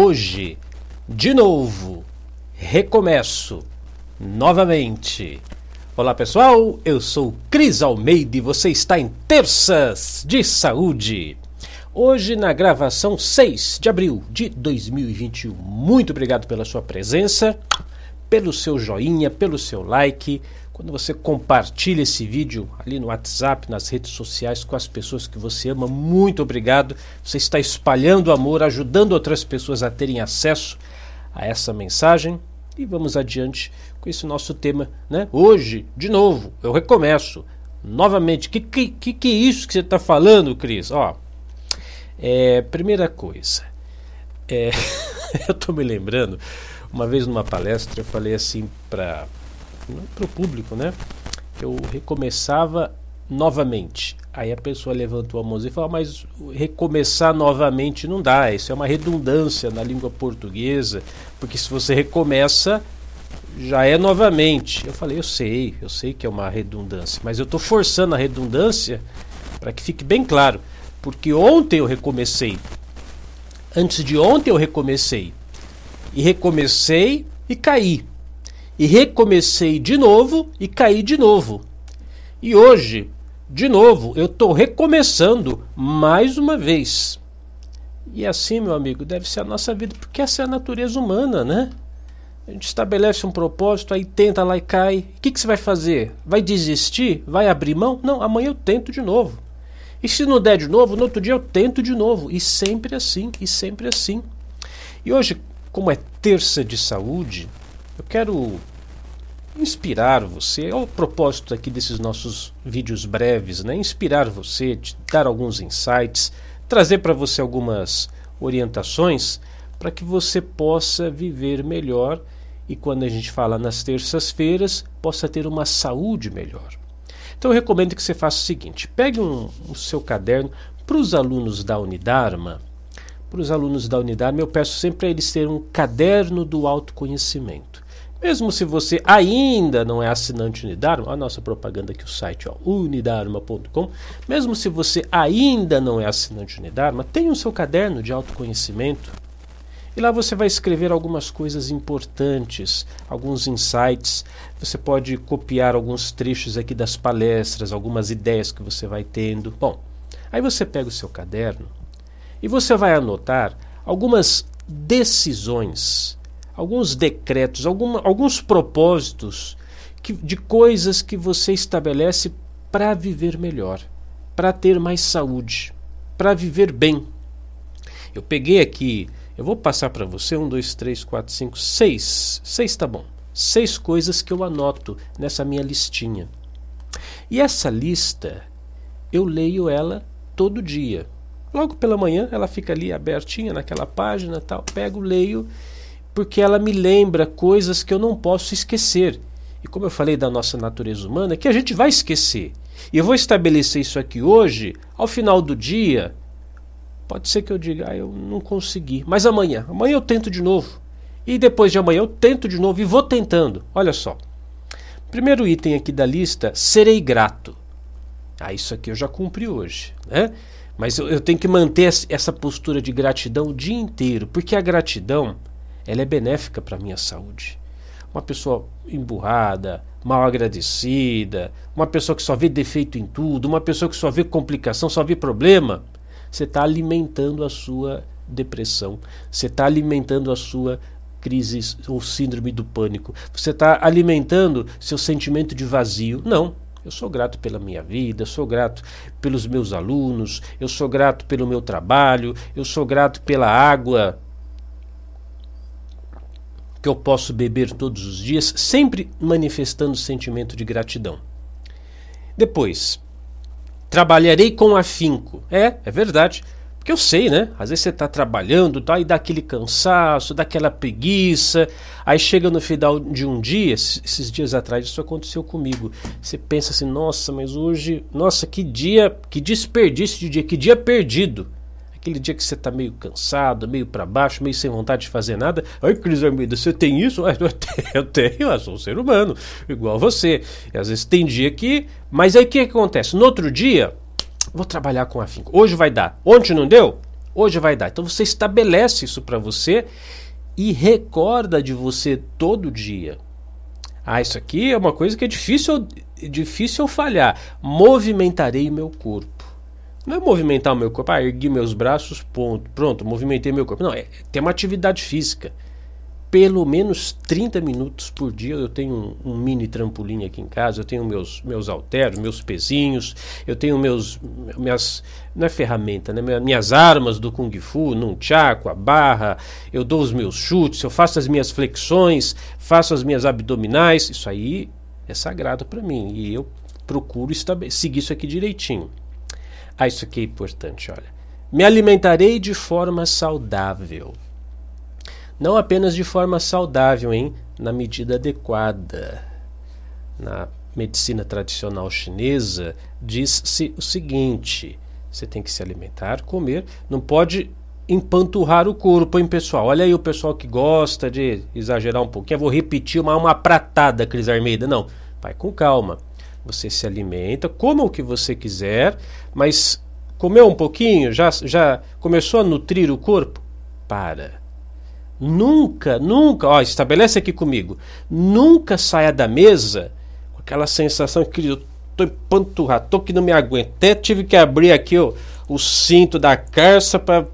hoje, de novo, recomeço, novamente. Olá pessoal, eu sou Cris Almeida e você está em Terças de Saúde. Hoje na gravação 6 de abril de 2021. Muito obrigado pela sua presença, pelo seu joinha, pelo seu like, quando você compartilha esse vídeo ali no WhatsApp, nas redes sociais com as pessoas que você ama, muito obrigado. Você está espalhando amor, ajudando outras pessoas a terem acesso a essa mensagem. E vamos adiante com esse nosso tema, né? Hoje, de novo, eu recomeço novamente. Que que que, é isso que você está falando, Cris? Ó, é, primeira coisa, é, eu estou me lembrando uma vez numa palestra eu falei assim para o público, né? Eu recomeçava novamente. Aí a pessoa levantou a mão e falou: Mas recomeçar novamente não dá, isso é uma redundância na língua portuguesa, porque se você recomeça, já é novamente. Eu falei: Eu sei, eu sei que é uma redundância, mas eu estou forçando a redundância para que fique bem claro, porque ontem eu recomecei, antes de ontem eu recomecei, e recomecei e caí e recomecei de novo e caí de novo. E hoje, de novo, eu estou recomeçando mais uma vez. E assim, meu amigo, deve ser a nossa vida, porque essa é a natureza humana, né? A gente estabelece um propósito, aí tenta lá e cai. O que, que você vai fazer? Vai desistir? Vai abrir mão? Não, amanhã eu tento de novo. E se não der de novo, no outro dia eu tento de novo. E sempre assim, e sempre assim. E hoje, como é terça de saúde, eu quero inspirar você, é o propósito aqui desses nossos vídeos breves, né? Inspirar você, te dar alguns insights, trazer para você algumas orientações para que você possa viver melhor e quando a gente fala nas terças-feiras, possa ter uma saúde melhor. Então eu recomendo que você faça o seguinte: pegue um, o seu caderno para os alunos da Unidarma. Para os alunos da Unidarma, eu peço sempre a eles terem um caderno do autoconhecimento. Mesmo se você ainda não é assinante Unidarma, a nossa propaganda aqui, o site ó, unidarma.com. Mesmo se você ainda não é assinante Unidarma, tenha o seu caderno de autoconhecimento. E lá você vai escrever algumas coisas importantes, alguns insights. Você pode copiar alguns trechos aqui das palestras, algumas ideias que você vai tendo. Bom, aí você pega o seu caderno e você vai anotar algumas decisões alguns decretos, alguma, alguns propósitos que, de coisas que você estabelece para viver melhor, para ter mais saúde, para viver bem. Eu peguei aqui, eu vou passar para você um, dois, três, quatro, cinco, seis. Seis tá bom. Seis coisas que eu anoto nessa minha listinha. E essa lista, eu leio ela todo dia. Logo pela manhã, ela fica ali abertinha naquela página, tal. Pego, leio porque ela me lembra coisas que eu não posso esquecer. E como eu falei da nossa natureza humana, que a gente vai esquecer. E eu vou estabelecer isso aqui hoje, ao final do dia. Pode ser que eu diga, ah, eu não consegui. Mas amanhã, amanhã eu tento de novo. E depois de amanhã eu tento de novo e vou tentando. Olha só. Primeiro item aqui da lista, serei grato. Ah, isso aqui eu já cumpri hoje, né? Mas eu, eu tenho que manter essa postura de gratidão o dia inteiro, porque a gratidão ela é benéfica para a minha saúde. Uma pessoa emburrada, mal agradecida, uma pessoa que só vê defeito em tudo, uma pessoa que só vê complicação, só vê problema, você está alimentando a sua depressão, você está alimentando a sua crise ou síndrome do pânico, você está alimentando seu sentimento de vazio. Não, eu sou grato pela minha vida, eu sou grato pelos meus alunos, eu sou grato pelo meu trabalho, eu sou grato pela água que eu posso beber todos os dias, sempre manifestando sentimento de gratidão. Depois, trabalharei com afinco. É, é verdade. Porque eu sei, né? Às vezes você está trabalhando tá, e dá aquele cansaço, dá aquela preguiça. Aí chega no final de um dia, esses dias atrás isso aconteceu comigo. Você pensa assim, nossa, mas hoje, nossa, que dia, que desperdício de dia, que dia perdido. Aquele dia que você está meio cansado, meio para baixo, meio sem vontade de fazer nada. Ai, Cris Armida, você tem isso? Eu tenho, eu sou um ser humano, igual você. E às vezes tem dia que. Mas aí o que acontece? No outro dia, vou trabalhar com afinco. Hoje vai dar. Ontem não deu? Hoje vai dar. Então você estabelece isso para você e recorda de você todo dia. Ah, isso aqui é uma coisa que é difícil, difícil falhar. Movimentarei meu corpo. Não é movimentar o meu corpo, ah, ergui meus braços, ponto, pronto, movimentei meu corpo. Não, é ter uma atividade física pelo menos 30 minutos por dia. Eu tenho um, um, mini trampolim aqui em casa, eu tenho meus, meus halteros, meus pezinhos, eu tenho meus, minhas, não é ferramenta, né? minhas armas do Kung Fu, num chaco, a barra, eu dou os meus chutes, eu faço as minhas flexões, faço as minhas abdominais, isso aí é sagrado para mim e eu procuro seguir isso aqui direitinho. Ah, isso aqui é importante, olha. Me alimentarei de forma saudável. Não apenas de forma saudável, hein? na medida adequada. Na medicina tradicional chinesa, diz-se o seguinte: você tem que se alimentar, comer, não pode empanturrar o corpo, hein, pessoal? Olha aí o pessoal que gosta de exagerar um pouquinho. Eu vou repetir uma, uma pratada, Cris Armeida. Não, vai com calma. Você se alimenta, coma o que você quiser, mas comeu um pouquinho, já, já começou a nutrir o corpo? Para Nunca, nunca, ó, estabelece aqui comigo, nunca saia da mesa com aquela sensação que eu tô empanturrado, tô que não me aguento. Até tive que abrir aqui ó, o cinto da carça para.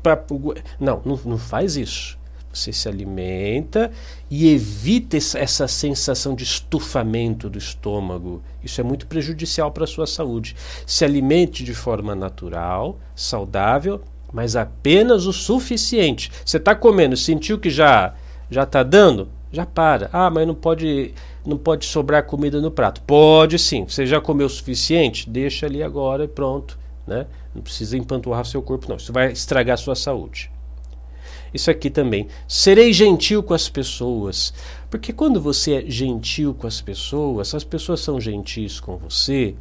Não, não, não faz isso. Você se alimenta e evita essa sensação de estufamento do estômago. Isso é muito prejudicial para a sua saúde. Se alimente de forma natural, saudável, mas apenas o suficiente. Você está comendo, sentiu que já já está dando? Já para. Ah, mas não pode não pode sobrar comida no prato. Pode sim. Você já comeu o suficiente? Deixa ali agora e pronto, né? Não precisa empanturrar seu corpo não. Isso vai estragar a sua saúde. Isso aqui também. Serei gentil com as pessoas. Porque quando você é gentil com as pessoas, as pessoas são gentis com você,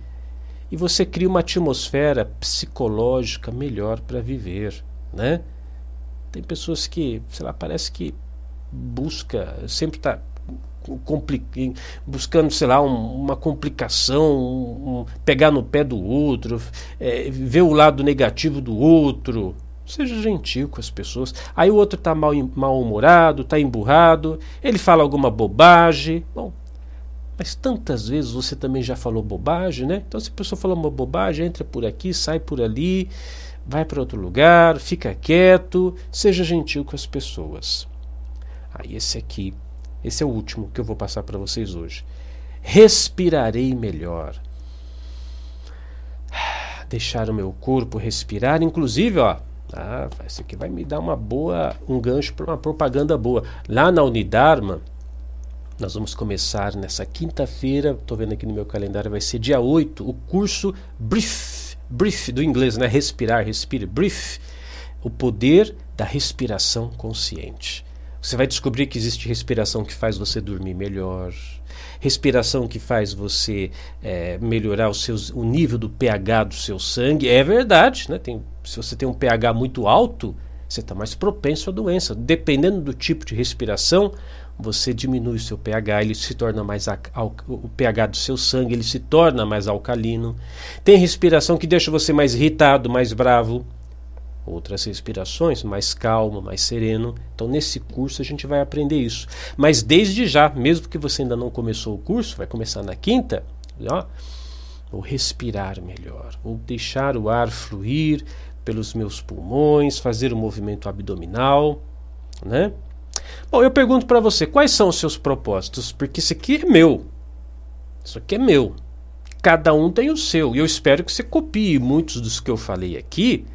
e você cria uma atmosfera psicológica melhor para viver, né? Tem pessoas que, sei lá, parece que busca, sempre está buscando, sei lá, um, uma complicação, um, pegar no pé do outro, é, ver o lado negativo do outro. Seja gentil com as pessoas. Aí o outro está mal, mal-humorado, está emburrado, ele fala alguma bobagem. Bom, mas tantas vezes você também já falou bobagem, né? Então, se a pessoa falou uma bobagem, entra por aqui, sai por ali, vai para outro lugar, fica quieto, seja gentil com as pessoas. Aí, ah, esse aqui, esse é o último que eu vou passar para vocês hoje. Respirarei melhor. Deixar o meu corpo respirar, inclusive, ó. Ah, isso aqui vai me dar uma boa, um gancho para uma propaganda boa. Lá na Unidarma, nós vamos começar nessa quinta-feira, estou vendo aqui no meu calendário, vai ser dia 8, o curso Brief, Brief do inglês, né? Respirar, respire, Brief, o poder da respiração consciente. Você vai descobrir que existe respiração que faz você dormir melhor, respiração que faz você é, melhorar os seus, o nível do pH do seu sangue. É verdade, né? Tem, se você tem um pH muito alto, você está mais propenso à doença. Dependendo do tipo de respiração, você diminui o seu pH, ele se torna mais o pH do seu sangue, ele se torna mais alcalino. Tem respiração que deixa você mais irritado, mais bravo. Outras respirações, mais calmo, mais sereno. Então, nesse curso, a gente vai aprender isso. Mas desde já, mesmo que você ainda não começou o curso, vai começar na quinta, ó, vou respirar melhor, vou deixar o ar fluir pelos meus pulmões, fazer o movimento abdominal, né? Bom, eu pergunto para você, quais são os seus propósitos? Porque isso aqui é meu. Isso aqui é meu. Cada um tem o seu. E eu espero que você copie muitos dos que eu falei aqui,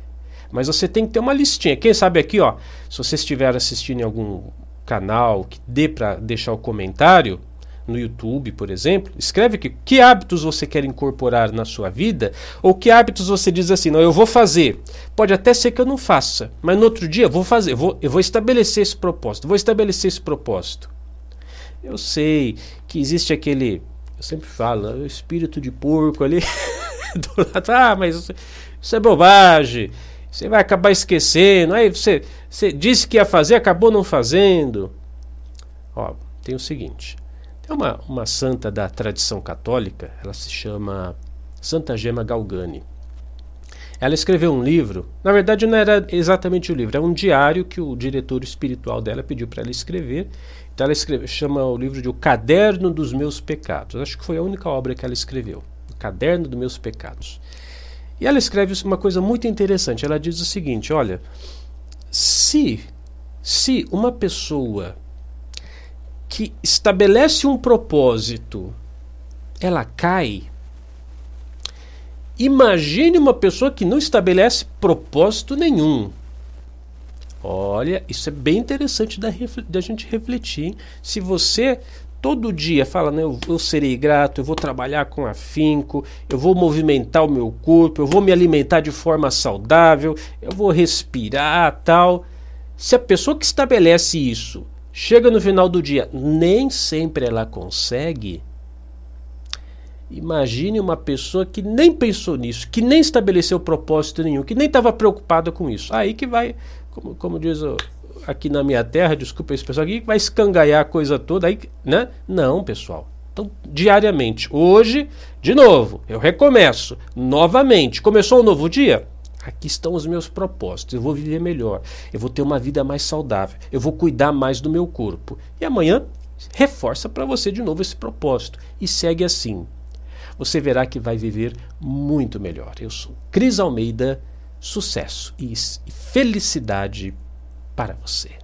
mas você tem que ter uma listinha. Quem sabe aqui, ó, se você estiver assistindo em algum canal que dê para deixar o comentário, no YouTube, por exemplo, escreve aqui que hábitos você quer incorporar na sua vida ou que hábitos você diz assim, não, eu vou fazer. Pode até ser que eu não faça, mas no outro dia eu vou fazer, vou, eu vou estabelecer esse propósito, vou estabelecer esse propósito. Eu sei que existe aquele, eu sempre falo, o espírito de porco ali do lado, ah, mas isso é bobagem. Você vai acabar esquecendo. Aí você, você disse que ia fazer, acabou não fazendo. Ó, tem o seguinte: é uma, uma santa da tradição católica, ela se chama Santa Gema Galgani. Ela escreveu um livro, na verdade não era exatamente o livro, é um diário que o diretor espiritual dela pediu para ela escrever. Então ela escreve, chama o livro de O Caderno dos Meus Pecados. Acho que foi a única obra que ela escreveu, O Caderno dos Meus Pecados. E ela escreve uma coisa muito interessante. Ela diz o seguinte: olha, se se uma pessoa que estabelece um propósito, ela cai, imagine uma pessoa que não estabelece propósito nenhum. Olha, isso é bem interessante da, da gente refletir. Se você todo dia fala, né, eu, eu, serei grato, eu vou trabalhar com afinco, eu vou movimentar o meu corpo, eu vou me alimentar de forma saudável, eu vou respirar, tal. Se a pessoa que estabelece isso chega no final do dia, nem sempre ela consegue. Imagine uma pessoa que nem pensou nisso, que nem estabeleceu propósito nenhum, que nem estava preocupada com isso. Aí que vai, como, como diz o, aqui na minha terra, desculpa esse pessoal aqui, vai escangaiar a coisa toda aí, né? Não, pessoal. Então, diariamente. Hoje, de novo, eu recomeço. Novamente. Começou um novo dia? Aqui estão os meus propósitos. Eu vou viver melhor. Eu vou ter uma vida mais saudável. Eu vou cuidar mais do meu corpo. E amanhã, reforça para você de novo esse propósito. E segue assim. Você verá que vai viver muito melhor. Eu sou Cris Almeida. Sucesso e felicidade para você.